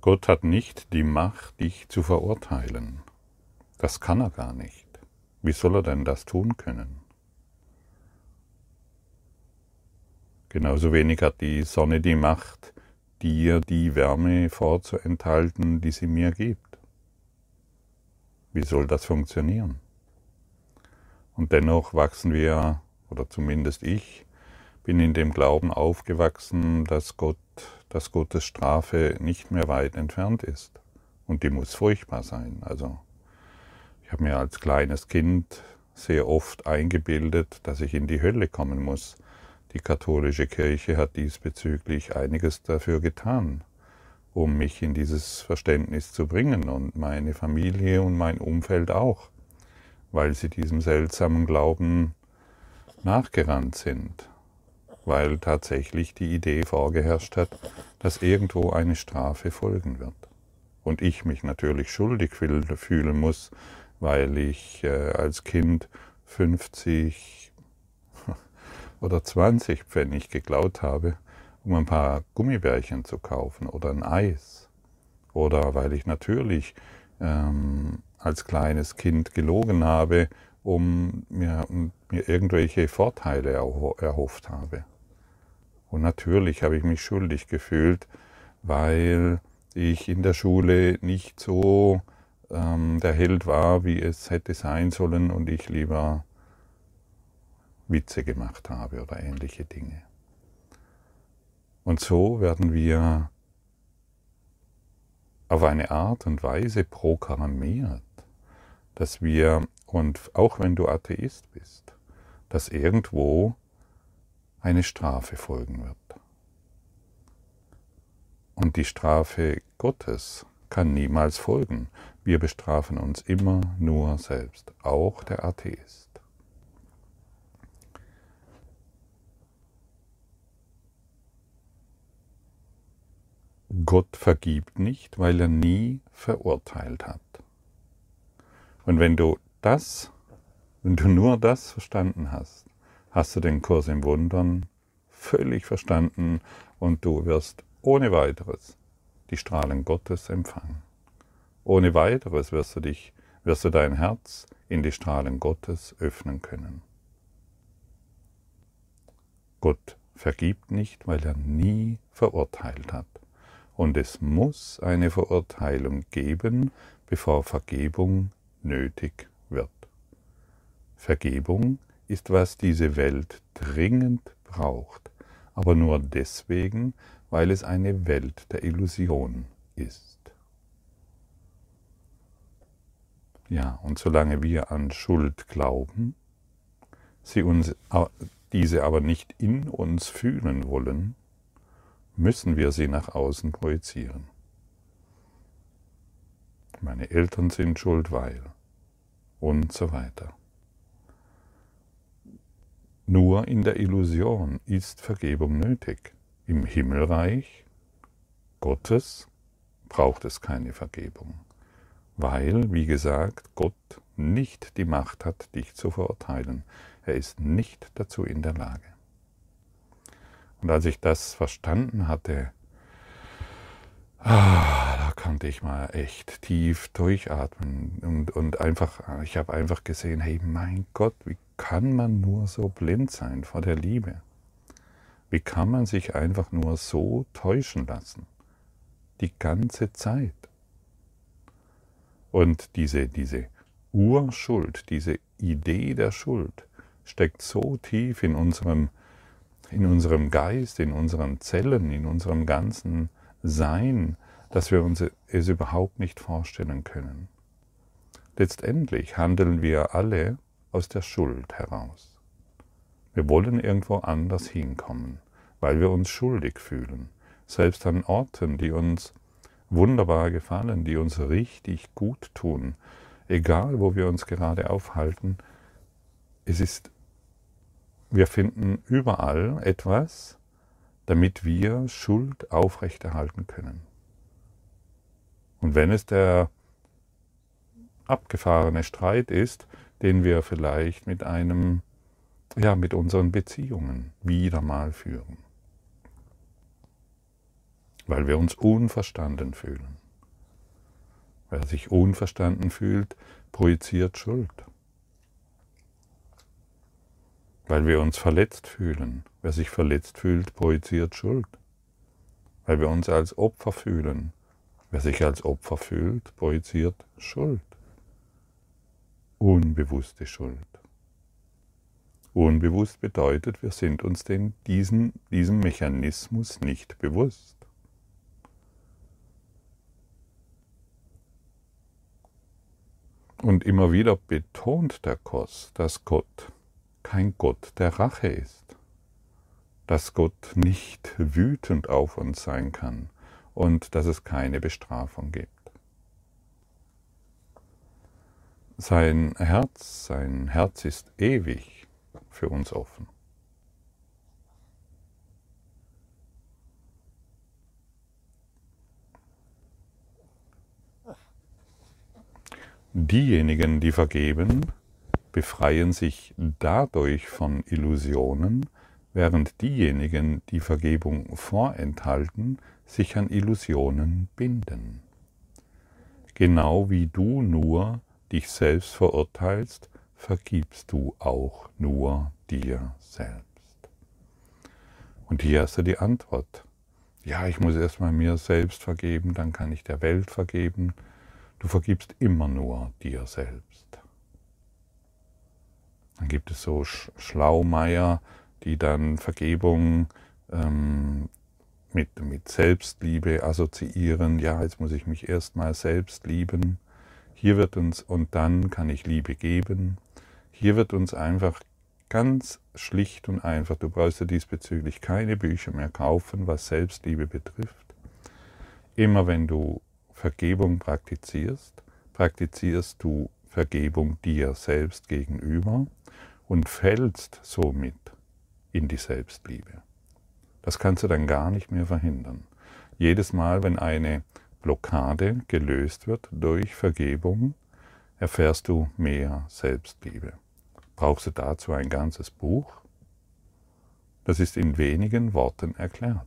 Gott hat nicht die Macht, dich zu verurteilen. Das kann er gar nicht. Wie soll er denn das tun können? Genauso wenig hat die Sonne die Macht, dir die Wärme vorzuenthalten, die sie mir gibt. Wie soll das funktionieren? Und dennoch wachsen wir, oder zumindest ich, bin in dem Glauben aufgewachsen, dass Gott dass Gottes Strafe nicht mehr weit entfernt ist. Und die muss furchtbar sein. Also ich habe mir als kleines Kind sehr oft eingebildet, dass ich in die Hölle kommen muss. Die katholische Kirche hat diesbezüglich einiges dafür getan, um mich in dieses Verständnis zu bringen und meine Familie und mein Umfeld auch, weil sie diesem seltsamen Glauben nachgerannt sind weil tatsächlich die Idee vorgeherrscht hat, dass irgendwo eine Strafe folgen wird. Und ich mich natürlich schuldig fühlen muss, weil ich äh, als Kind 50 oder 20 Pfennig geklaut habe, um ein paar Gummibärchen zu kaufen oder ein Eis. Oder weil ich natürlich ähm, als kleines Kind gelogen habe, um mir, mir irgendwelche Vorteile erhofft habe. Und natürlich habe ich mich schuldig gefühlt, weil ich in der Schule nicht so ähm, der Held war, wie es hätte sein sollen und ich lieber Witze gemacht habe oder ähnliche Dinge. Und so werden wir auf eine Art und Weise programmiert, dass wir, und auch wenn du Atheist bist, dass irgendwo eine Strafe folgen wird. Und die Strafe Gottes kann niemals folgen. Wir bestrafen uns immer nur selbst, auch der Atheist. Gott vergibt nicht, weil er nie verurteilt hat. Und wenn du das, wenn du nur das verstanden hast, hast du den Kurs im Wundern völlig verstanden und du wirst ohne weiteres die Strahlen Gottes empfangen. Ohne weiteres wirst du dich, wirst du dein Herz in die Strahlen Gottes öffnen können. Gott vergibt nicht, weil er nie verurteilt hat. Und es muss eine Verurteilung geben, bevor Vergebung nötig wird. Vergebung ist, was diese Welt dringend braucht, aber nur deswegen, weil es eine Welt der Illusion ist. Ja, und solange wir an Schuld glauben, sie uns, diese aber nicht in uns fühlen wollen, müssen wir sie nach außen projizieren. Meine Eltern sind schuld, weil und so weiter. Nur in der Illusion ist Vergebung nötig. Im Himmelreich Gottes braucht es keine Vergebung, weil, wie gesagt, Gott nicht die Macht hat, dich zu verurteilen. Er ist nicht dazu in der Lage. Und als ich das verstanden hatte, ah, konnte ich mal echt tief durchatmen und, und einfach, ich habe einfach gesehen, hey mein Gott, wie kann man nur so blind sein vor der Liebe? Wie kann man sich einfach nur so täuschen lassen? Die ganze Zeit. Und diese, diese Urschuld, diese Idee der Schuld steckt so tief in unserem, in unserem Geist, in unseren Zellen, in unserem ganzen Sein, dass wir uns es überhaupt nicht vorstellen können. Letztendlich handeln wir alle aus der Schuld heraus. Wir wollen irgendwo anders hinkommen, weil wir uns schuldig fühlen, selbst an Orten, die uns wunderbar gefallen, die uns richtig gut tun, egal wo wir uns gerade aufhalten, es ist, wir finden überall etwas, damit wir Schuld aufrechterhalten können. Und wenn es der abgefahrene Streit ist, den wir vielleicht mit einem, ja, mit unseren Beziehungen wieder mal führen. weil wir uns unverstanden fühlen. Wer sich unverstanden fühlt, projiziert Schuld. Weil wir uns verletzt fühlen. Wer sich verletzt fühlt, projiziert Schuld. Weil wir uns als Opfer fühlen. Wer sich als Opfer fühlt, projiziert Schuld. Unbewusste Schuld. Unbewusst bedeutet, wir sind uns denn diesen, diesem Mechanismus nicht bewusst. Und immer wieder betont der Kurs, dass Gott kein Gott der Rache ist, dass Gott nicht wütend auf uns sein kann und dass es keine Bestrafung gibt. Sein Herz, sein Herz ist ewig für uns offen. Diejenigen, die vergeben, befreien sich dadurch von Illusionen, während diejenigen, die Vergebung vorenthalten, sich an Illusionen binden. Genau wie du nur dich selbst verurteilst, vergibst du auch nur dir selbst. Und hier hast du die Antwort. Ja, ich muss erstmal mir selbst vergeben, dann kann ich der Welt vergeben, Du vergibst immer nur dir selbst. Dann gibt es so Schlaumeier, die dann Vergebung ähm, mit, mit Selbstliebe assoziieren. Ja, jetzt muss ich mich erstmal selbst lieben. Hier wird uns, und dann kann ich Liebe geben. Hier wird uns einfach ganz schlicht und einfach, du brauchst ja diesbezüglich keine Bücher mehr kaufen, was Selbstliebe betrifft. Immer wenn du Vergebung praktizierst, praktizierst du Vergebung dir selbst gegenüber und fällst somit in die Selbstliebe. Das kannst du dann gar nicht mehr verhindern. Jedes Mal, wenn eine Blockade gelöst wird durch Vergebung, erfährst du mehr Selbstliebe. Brauchst du dazu ein ganzes Buch? Das ist in wenigen Worten erklärt.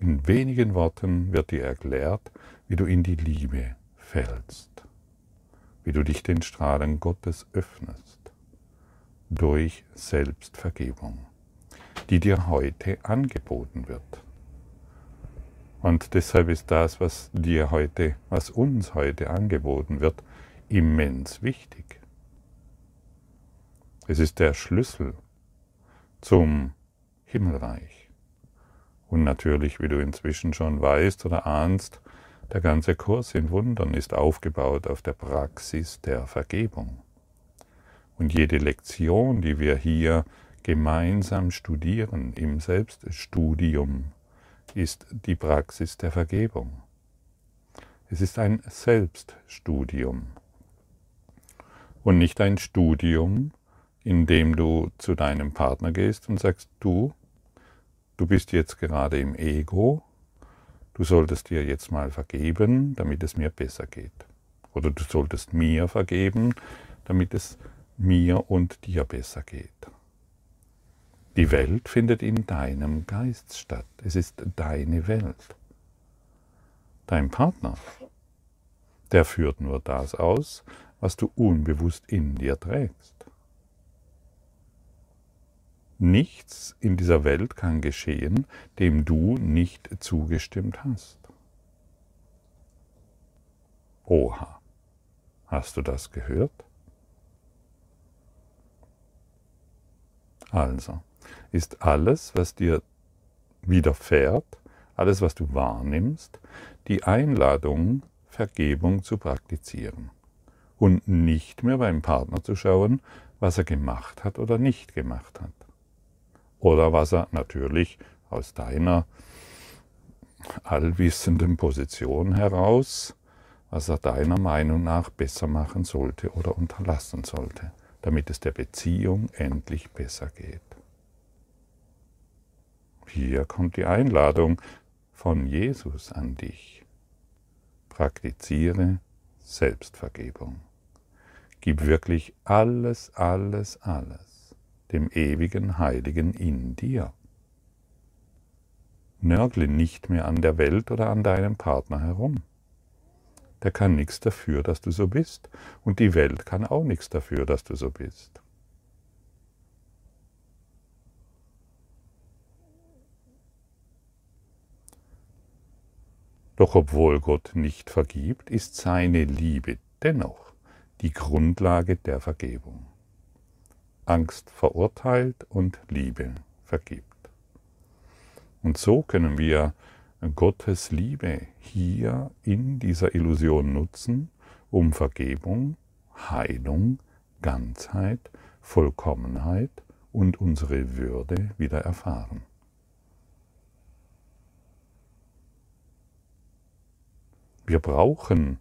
In wenigen Worten wird dir erklärt, wie du in die Liebe fällst, wie du dich den Strahlen Gottes öffnest durch Selbstvergebung, die dir heute angeboten wird. Und deshalb ist das, was dir heute, was uns heute angeboten wird, immens wichtig. Es ist der Schlüssel zum Himmelreich. Und natürlich, wie du inzwischen schon weißt oder ahnst, der ganze Kurs in Wundern ist aufgebaut auf der Praxis der Vergebung. Und jede Lektion, die wir hier gemeinsam studieren im Selbststudium, ist die Praxis der Vergebung. Es ist ein Selbststudium und nicht ein Studium, in dem du zu deinem Partner gehst und sagst, du, du bist jetzt gerade im Ego, du solltest dir jetzt mal vergeben, damit es mir besser geht. Oder du solltest mir vergeben, damit es mir und dir besser geht. Die Welt findet in deinem Geist statt. Es ist deine Welt. Dein Partner, der führt nur das aus, was du unbewusst in dir trägst. Nichts in dieser Welt kann geschehen, dem du nicht zugestimmt hast. Oha, hast du das gehört? Also, ist alles, was dir widerfährt, alles, was du wahrnimmst, die Einladung, Vergebung zu praktizieren. Und nicht mehr beim Partner zu schauen, was er gemacht hat oder nicht gemacht hat. Oder was er natürlich aus deiner allwissenden Position heraus, was er deiner Meinung nach besser machen sollte oder unterlassen sollte, damit es der Beziehung endlich besser geht. Hier kommt die Einladung von Jesus an dich. Praktiziere Selbstvergebung. Gib wirklich alles, alles, alles dem ewigen Heiligen in dir. Nörgle nicht mehr an der Welt oder an deinem Partner herum. Der kann nichts dafür, dass du so bist, und die Welt kann auch nichts dafür, dass du so bist. Doch obwohl Gott nicht vergibt, ist seine Liebe dennoch die Grundlage der Vergebung. Angst verurteilt und Liebe vergibt. Und so können wir Gottes Liebe hier in dieser Illusion nutzen, um Vergebung, Heilung, Ganzheit, Vollkommenheit und unsere Würde wieder erfahren. Wir brauchen,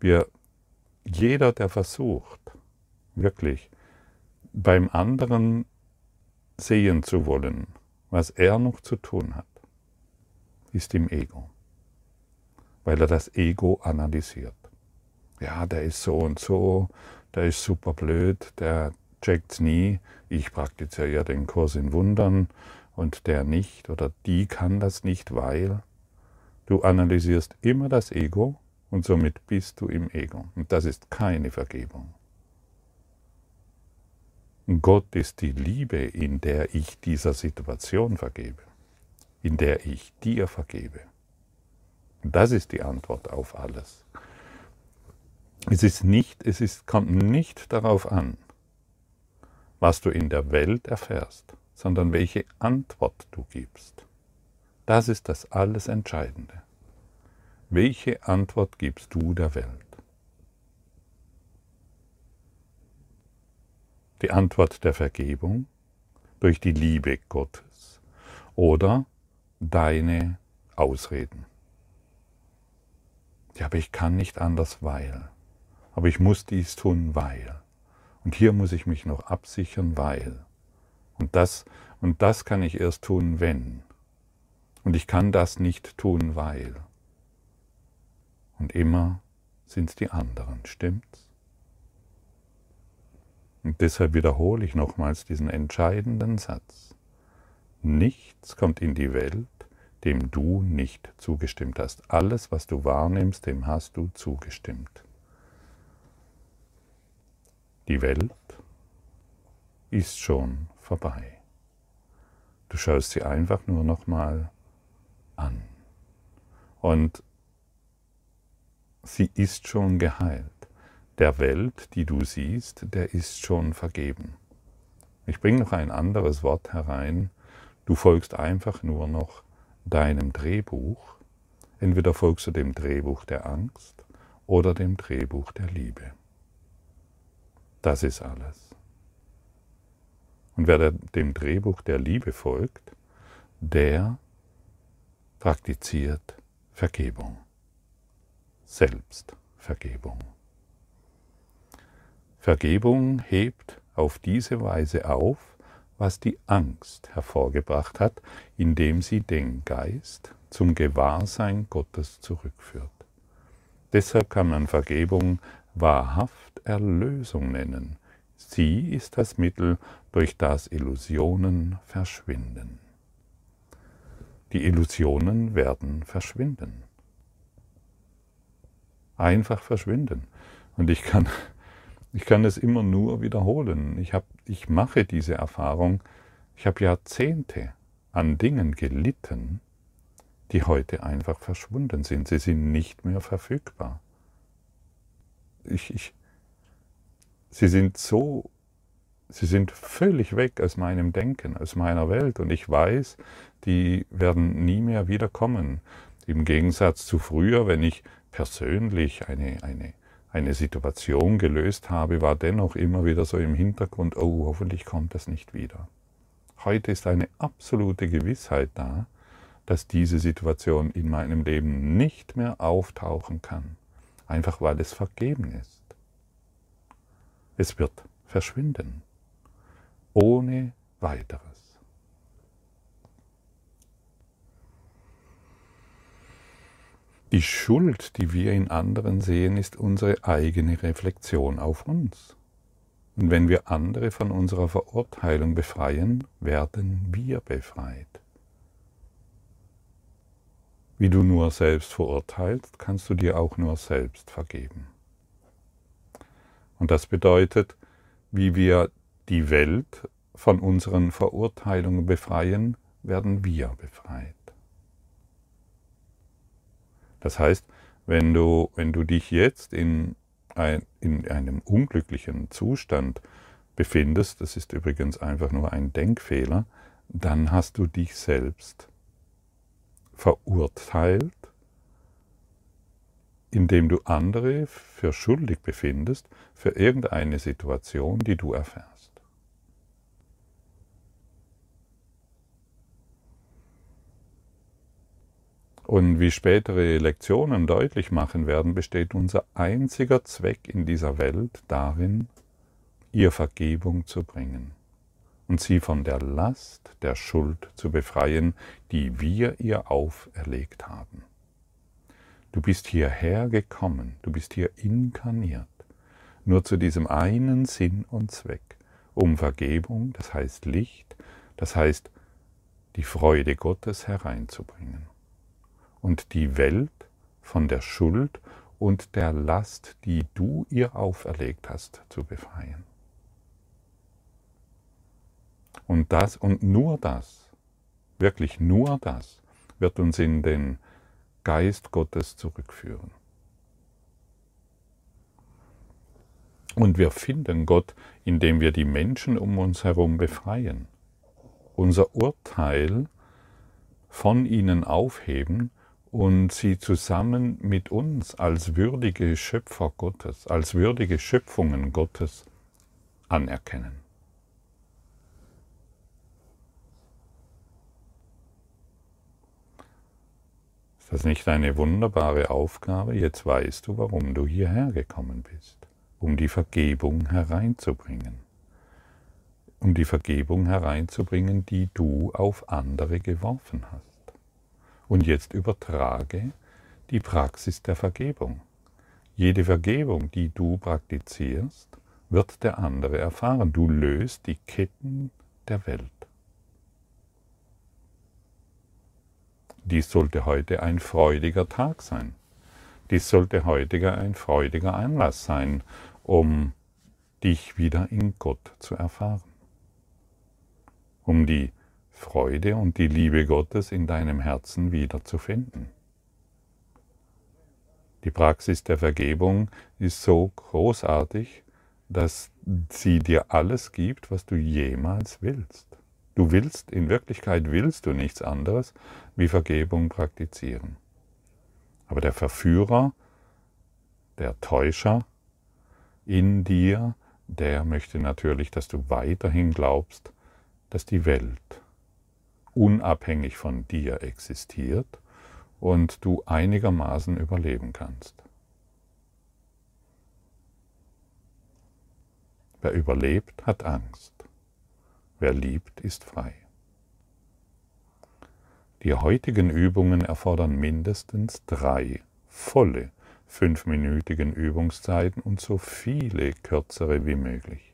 wir, jeder, der versucht, wirklich beim anderen sehen zu wollen, was er noch zu tun hat, ist im Ego, weil er das Ego analysiert. Ja, der ist so und so, der ist super blöd, der checkt's nie, ich praktiziere ja den Kurs in Wundern und der nicht oder die kann das nicht, weil du analysierst immer das Ego und somit bist du im Ego. Und das ist keine Vergebung. Gott ist die Liebe, in der ich dieser Situation vergebe, in der ich dir vergebe. Das ist die Antwort auf alles. Es ist nicht, es ist, kommt nicht darauf an, was du in der Welt erfährst, sondern welche Antwort du gibst. Das ist das alles Entscheidende. Welche Antwort gibst du der Welt? die Antwort der Vergebung durch die Liebe Gottes oder deine Ausreden. Ja, aber ich kann nicht anders, weil. Aber ich muss dies tun, weil. Und hier muss ich mich noch absichern, weil. Und das, und das kann ich erst tun, wenn. Und ich kann das nicht tun, weil. Und immer sind es die anderen, stimmt's? Und deshalb wiederhole ich nochmals diesen entscheidenden Satz. Nichts kommt in die Welt, dem du nicht zugestimmt hast. Alles, was du wahrnimmst, dem hast du zugestimmt. Die Welt ist schon vorbei. Du schaust sie einfach nur nochmal an. Und sie ist schon geheilt der Welt, die du siehst, der ist schon vergeben. Ich bringe noch ein anderes Wort herein. Du folgst einfach nur noch deinem Drehbuch. Entweder folgst du dem Drehbuch der Angst oder dem Drehbuch der Liebe. Das ist alles. Und wer dem Drehbuch der Liebe folgt, der praktiziert Vergebung. Selbstvergebung. Vergebung hebt auf diese Weise auf, was die Angst hervorgebracht hat, indem sie den Geist zum Gewahrsein Gottes zurückführt. Deshalb kann man Vergebung wahrhaft Erlösung nennen. Sie ist das Mittel, durch das Illusionen verschwinden. Die Illusionen werden verschwinden. Einfach verschwinden. Und ich kann ich kann es immer nur wiederholen. Ich, hab, ich mache diese Erfahrung. Ich habe Jahrzehnte an Dingen gelitten, die heute einfach verschwunden sind. Sie sind nicht mehr verfügbar. Ich, ich, sie sind so, sie sind völlig weg aus meinem Denken, aus meiner Welt. Und ich weiß, die werden nie mehr wiederkommen. Im Gegensatz zu früher, wenn ich persönlich eine, eine eine Situation gelöst habe, war dennoch immer wieder so im Hintergrund, oh, hoffentlich kommt das nicht wieder. Heute ist eine absolute Gewissheit da, dass diese Situation in meinem Leben nicht mehr auftauchen kann, einfach weil es vergeben ist. Es wird verschwinden, ohne weiteres. Die Schuld, die wir in anderen sehen, ist unsere eigene Reflexion auf uns. Und wenn wir andere von unserer Verurteilung befreien, werden wir befreit. Wie du nur selbst verurteilst, kannst du dir auch nur selbst vergeben. Und das bedeutet, wie wir die Welt von unseren Verurteilungen befreien, werden wir befreit. Das heißt, wenn du, wenn du dich jetzt in, ein, in einem unglücklichen Zustand befindest, das ist übrigens einfach nur ein Denkfehler, dann hast du dich selbst verurteilt, indem du andere für schuldig befindest für irgendeine Situation, die du erfährst. Und wie spätere Lektionen deutlich machen werden, besteht unser einziger Zweck in dieser Welt darin, ihr Vergebung zu bringen und sie von der Last der Schuld zu befreien, die wir ihr auferlegt haben. Du bist hierher gekommen, du bist hier inkarniert, nur zu diesem einen Sinn und Zweck, um Vergebung, das heißt Licht, das heißt die Freude Gottes hereinzubringen und die Welt von der Schuld und der Last, die du ihr auferlegt hast, zu befreien. Und das und nur das, wirklich nur das, wird uns in den Geist Gottes zurückführen. Und wir finden Gott, indem wir die Menschen um uns herum befreien, unser Urteil von ihnen aufheben und sie zusammen mit uns als würdige Schöpfer Gottes, als würdige Schöpfungen Gottes anerkennen. Ist das nicht eine wunderbare Aufgabe? Jetzt weißt du, warum du hierher gekommen bist, um die Vergebung hereinzubringen. Um die Vergebung hereinzubringen, die du auf andere geworfen hast. Und jetzt übertrage die Praxis der Vergebung. Jede Vergebung, die du praktizierst, wird der andere erfahren. Du löst die Ketten der Welt. Dies sollte heute ein freudiger Tag sein. Dies sollte heute ein freudiger Anlass sein, um dich wieder in Gott zu erfahren. Um die Freude und die Liebe Gottes in deinem Herzen wiederzufinden. Die Praxis der Vergebung ist so großartig, dass sie dir alles gibt, was du jemals willst. Du willst, in Wirklichkeit willst du nichts anderes, wie Vergebung praktizieren. Aber der Verführer, der Täuscher in dir, der möchte natürlich, dass du weiterhin glaubst, dass die Welt unabhängig von dir existiert und du einigermaßen überleben kannst. Wer überlebt, hat Angst. Wer liebt, ist frei. Die heutigen Übungen erfordern mindestens drei volle fünfminütigen Übungszeiten und so viele kürzere wie möglich.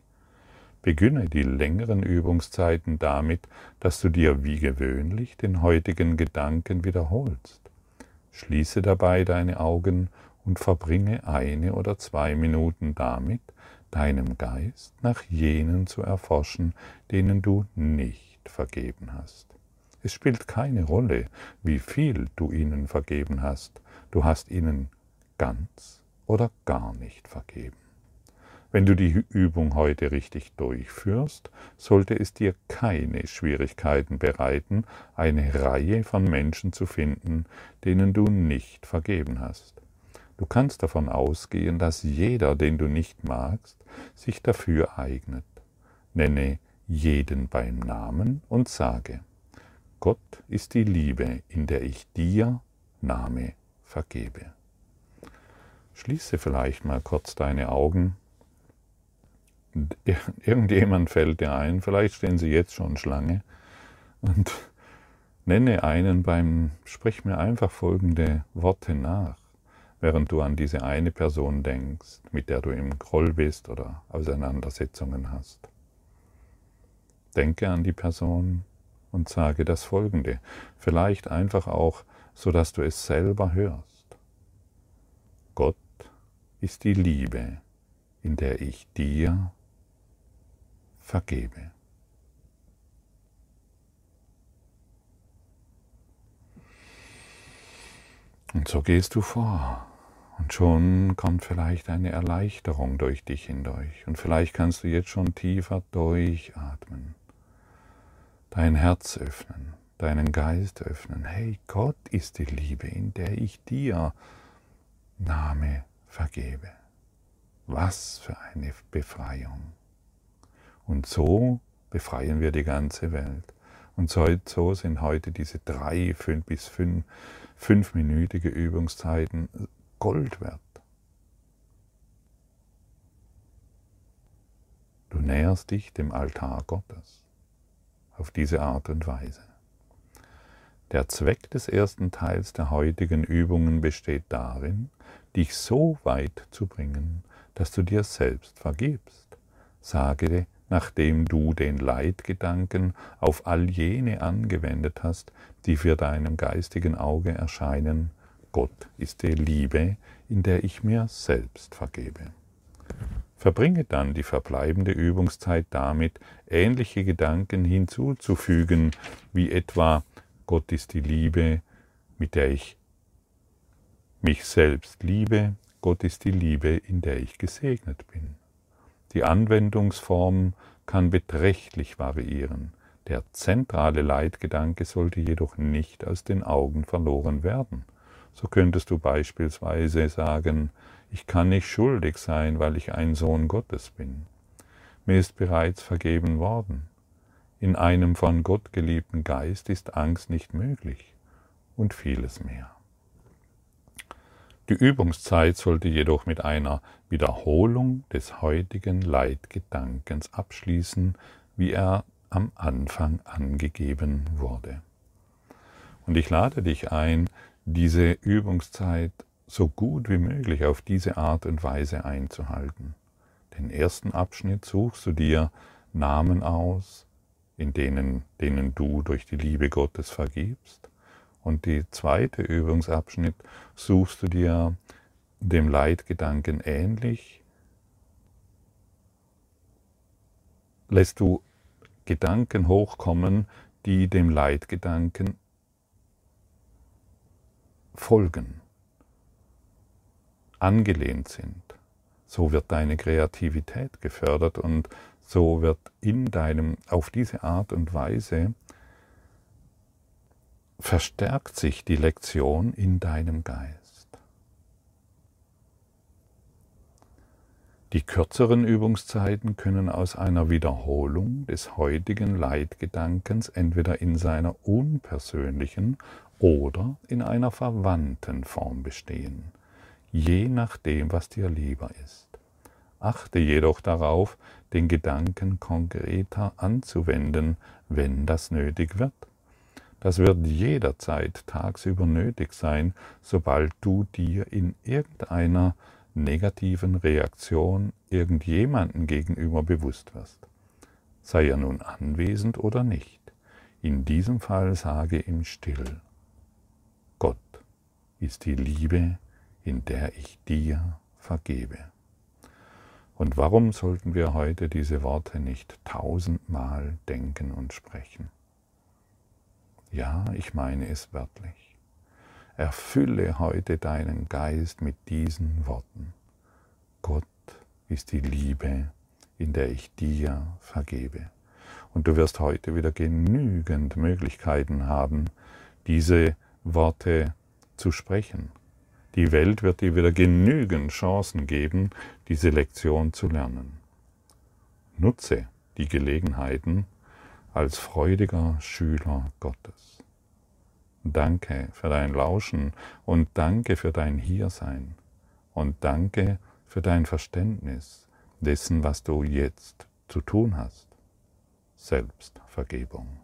Beginne die längeren Übungszeiten damit, dass du dir wie gewöhnlich den heutigen Gedanken wiederholst. Schließe dabei deine Augen und verbringe eine oder zwei Minuten damit, deinem Geist nach jenen zu erforschen, denen du nicht vergeben hast. Es spielt keine Rolle, wie viel du ihnen vergeben hast, du hast ihnen ganz oder gar nicht vergeben. Wenn du die Übung heute richtig durchführst, sollte es dir keine Schwierigkeiten bereiten, eine Reihe von Menschen zu finden, denen du nicht vergeben hast. Du kannst davon ausgehen, dass jeder, den du nicht magst, sich dafür eignet. Nenne jeden beim Namen und sage, Gott ist die Liebe, in der ich dir, Name, vergebe. Schließe vielleicht mal kurz deine Augen irgendjemand fällt dir ein, vielleicht stehen sie jetzt schon Schlange, und nenne einen beim, sprich mir einfach folgende Worte nach. während du an diese eine Person denkst, mit der du im Groll bist oder Auseinandersetzungen hast. Denke an die Person und sage das Folgende, vielleicht einfach auch, so dass du es selber hörst. Gott ist die Liebe, in der ich dir vergebe. Und so gehst du vor. Und schon kommt vielleicht eine Erleichterung durch dich hindurch. Und vielleicht kannst du jetzt schon tiefer durchatmen. Dein Herz öffnen, deinen Geist öffnen. Hey, Gott ist die Liebe, in der ich dir Name vergebe. Was für eine Befreiung. Und so befreien wir die ganze Welt. Und so, sind heute diese drei fünf bis fünf, fünfminütige Übungszeiten Gold wert. Du näherst dich dem Altar Gottes auf diese Art und Weise. Der Zweck des ersten Teils der heutigen Übungen besteht darin, dich so weit zu bringen, dass du dir selbst vergibst. Sage dir, nachdem du den Leitgedanken auf all jene angewendet hast, die für deinem geistigen Auge erscheinen, Gott ist die Liebe, in der ich mir selbst vergebe. Verbringe dann die verbleibende Übungszeit damit, ähnliche Gedanken hinzuzufügen, wie etwa Gott ist die Liebe, mit der ich mich selbst liebe, Gott ist die Liebe, in der ich gesegnet bin. Die Anwendungsform kann beträchtlich variieren. Der zentrale Leitgedanke sollte jedoch nicht aus den Augen verloren werden. So könntest du beispielsweise sagen, ich kann nicht schuldig sein, weil ich ein Sohn Gottes bin. Mir ist bereits vergeben worden. In einem von Gott geliebten Geist ist Angst nicht möglich und vieles mehr. Die Übungszeit sollte jedoch mit einer Wiederholung des heutigen Leitgedankens abschließen, wie er am Anfang angegeben wurde. Und ich lade dich ein, diese Übungszeit so gut wie möglich auf diese Art und Weise einzuhalten. Den ersten Abschnitt suchst du dir Namen aus, in denen, denen du durch die Liebe Gottes vergibst. Und die zweite Übungsabschnitt suchst du dir dem Leitgedanken ähnlich, lässt du Gedanken hochkommen, die dem Leitgedanken folgen, angelehnt sind. So wird deine Kreativität gefördert und so wird in deinem, auf diese Art und Weise verstärkt sich die Lektion in deinem Geist. Die kürzeren Übungszeiten können aus einer Wiederholung des heutigen Leitgedankens entweder in seiner unpersönlichen oder in einer verwandten Form bestehen, je nachdem, was dir lieber ist. Achte jedoch darauf, den Gedanken konkreter anzuwenden, wenn das nötig wird. Das wird jederzeit tagsüber nötig sein, sobald du dir in irgendeiner negativen Reaktion irgendjemanden gegenüber bewusst wirst. Sei er nun anwesend oder nicht. In diesem Fall sage ihm still, Gott ist die Liebe, in der ich dir vergebe. Und warum sollten wir heute diese Worte nicht tausendmal denken und sprechen? Ja, ich meine es wörtlich. Erfülle heute deinen Geist mit diesen Worten. Gott ist die Liebe, in der ich dir vergebe. Und du wirst heute wieder genügend Möglichkeiten haben, diese Worte zu sprechen. Die Welt wird dir wieder genügend Chancen geben, diese Lektion zu lernen. Nutze die Gelegenheiten, als freudiger Schüler Gottes. Danke für dein Lauschen und danke für dein Hiersein und danke für dein Verständnis dessen, was du jetzt zu tun hast. Selbstvergebung.